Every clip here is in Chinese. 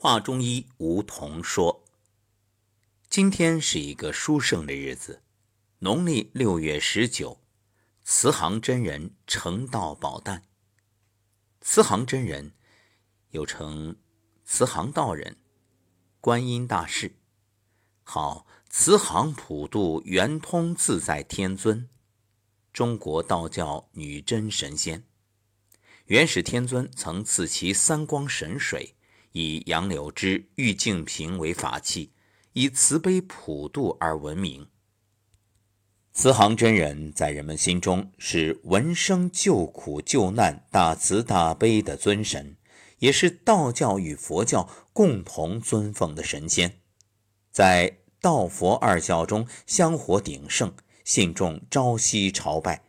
话中医吴桐说：“今天是一个殊胜的日子，农历六月十九，慈航真人成道宝诞。慈航真人又称慈航道人、观音大士，号慈航普渡圆通自在天尊，中国道教女真神仙。元始天尊曾赐其三光神水。”以杨柳枝、玉净瓶为法器，以慈悲普渡而闻名。慈航真人在人们心中是闻声救苦救难、大慈大悲的尊神，也是道教与佛教共同尊奉的神仙，在道佛二教中香火鼎盛，信众朝夕朝拜。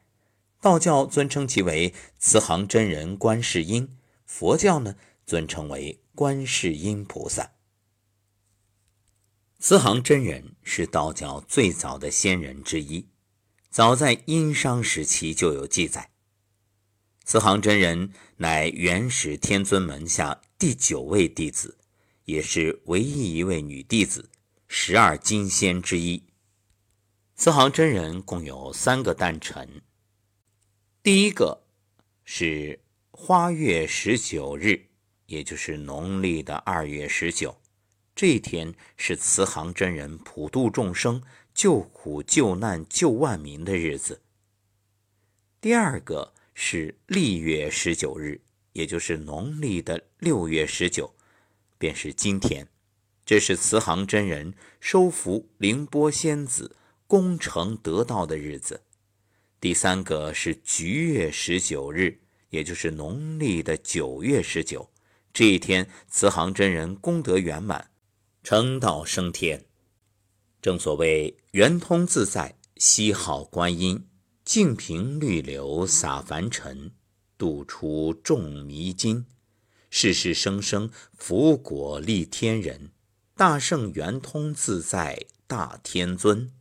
道教尊称其为慈航真人观世音，佛教呢尊称为。观世音菩萨，慈航真人是道教最早的仙人之一，早在殷商时期就有记载。慈航真人乃元始天尊门下第九位弟子，也是唯一一位女弟子，十二金仙之一。慈航真人共有三个诞辰，第一个是花月十九日。也就是农历的二月十九，这一天是慈航真人普度众生、救苦救难、救万民的日子。第二个是历月十九日，也就是农历的六月十九，便是今天，这是慈航真人收服凌波仙子、功成得道的日子。第三个是菊月十九日，也就是农历的九月十九。这一天，慈航真人功德圆满，成道升天。正所谓圆通自在，西好观音，净瓶绿流洒凡尘，度出众迷津，世世生生福果利天人，大圣圆通自在大天尊。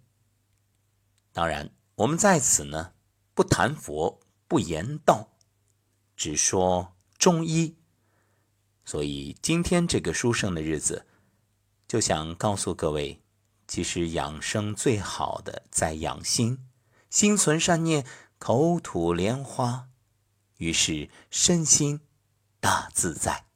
当然，我们在此呢，不谈佛，不言道，只说中医。所以今天这个殊胜的日子，就想告诉各位，其实养生最好的在养心，心存善念，口吐莲花，于是身心大自在。